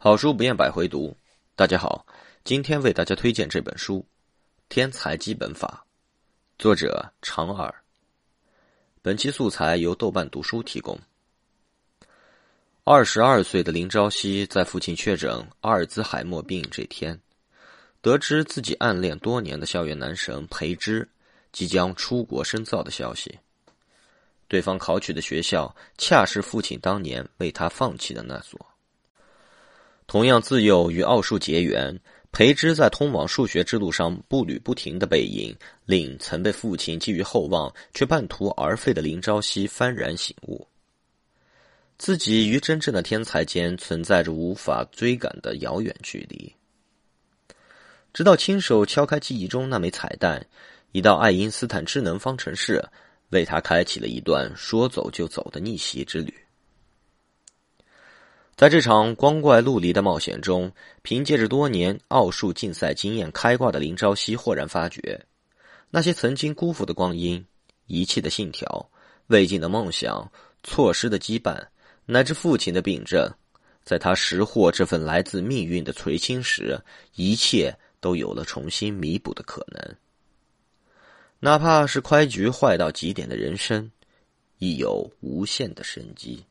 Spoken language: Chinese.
好书不厌百回读，大家好，今天为大家推荐这本书《天才基本法》，作者长耳。本期素材由豆瓣读书提供。二十二岁的林朝夕在父亲确诊阿尔兹海默病这天，得知自己暗恋多年的校园男神裴之即将出国深造的消息。对方考取的学校，恰是父亲当年为他放弃的那所。同样自幼与奥数结缘，裴之在通往数学之路上步履不停的背影，令曾被父亲寄予厚望却半途而废的林朝夕幡然醒悟：自己与真正的天才间存在着无法追赶的遥远距离。直到亲手敲开记忆中那枚彩蛋，一道爱因斯坦智能方程式，为他开启了一段说走就走的逆袭之旅。在这场光怪陆离的冒险中，凭借着多年奥数竞赛经验开挂的林朝夕豁然发觉，那些曾经辜负的光阴、遗弃的信条、未尽的梦想、错失的羁绊，乃至父亲的病症，在他识获这份来自命运的垂青时，一切都有了重新弥补的可能。哪怕是开局坏到极点的人生，亦有无限的生机。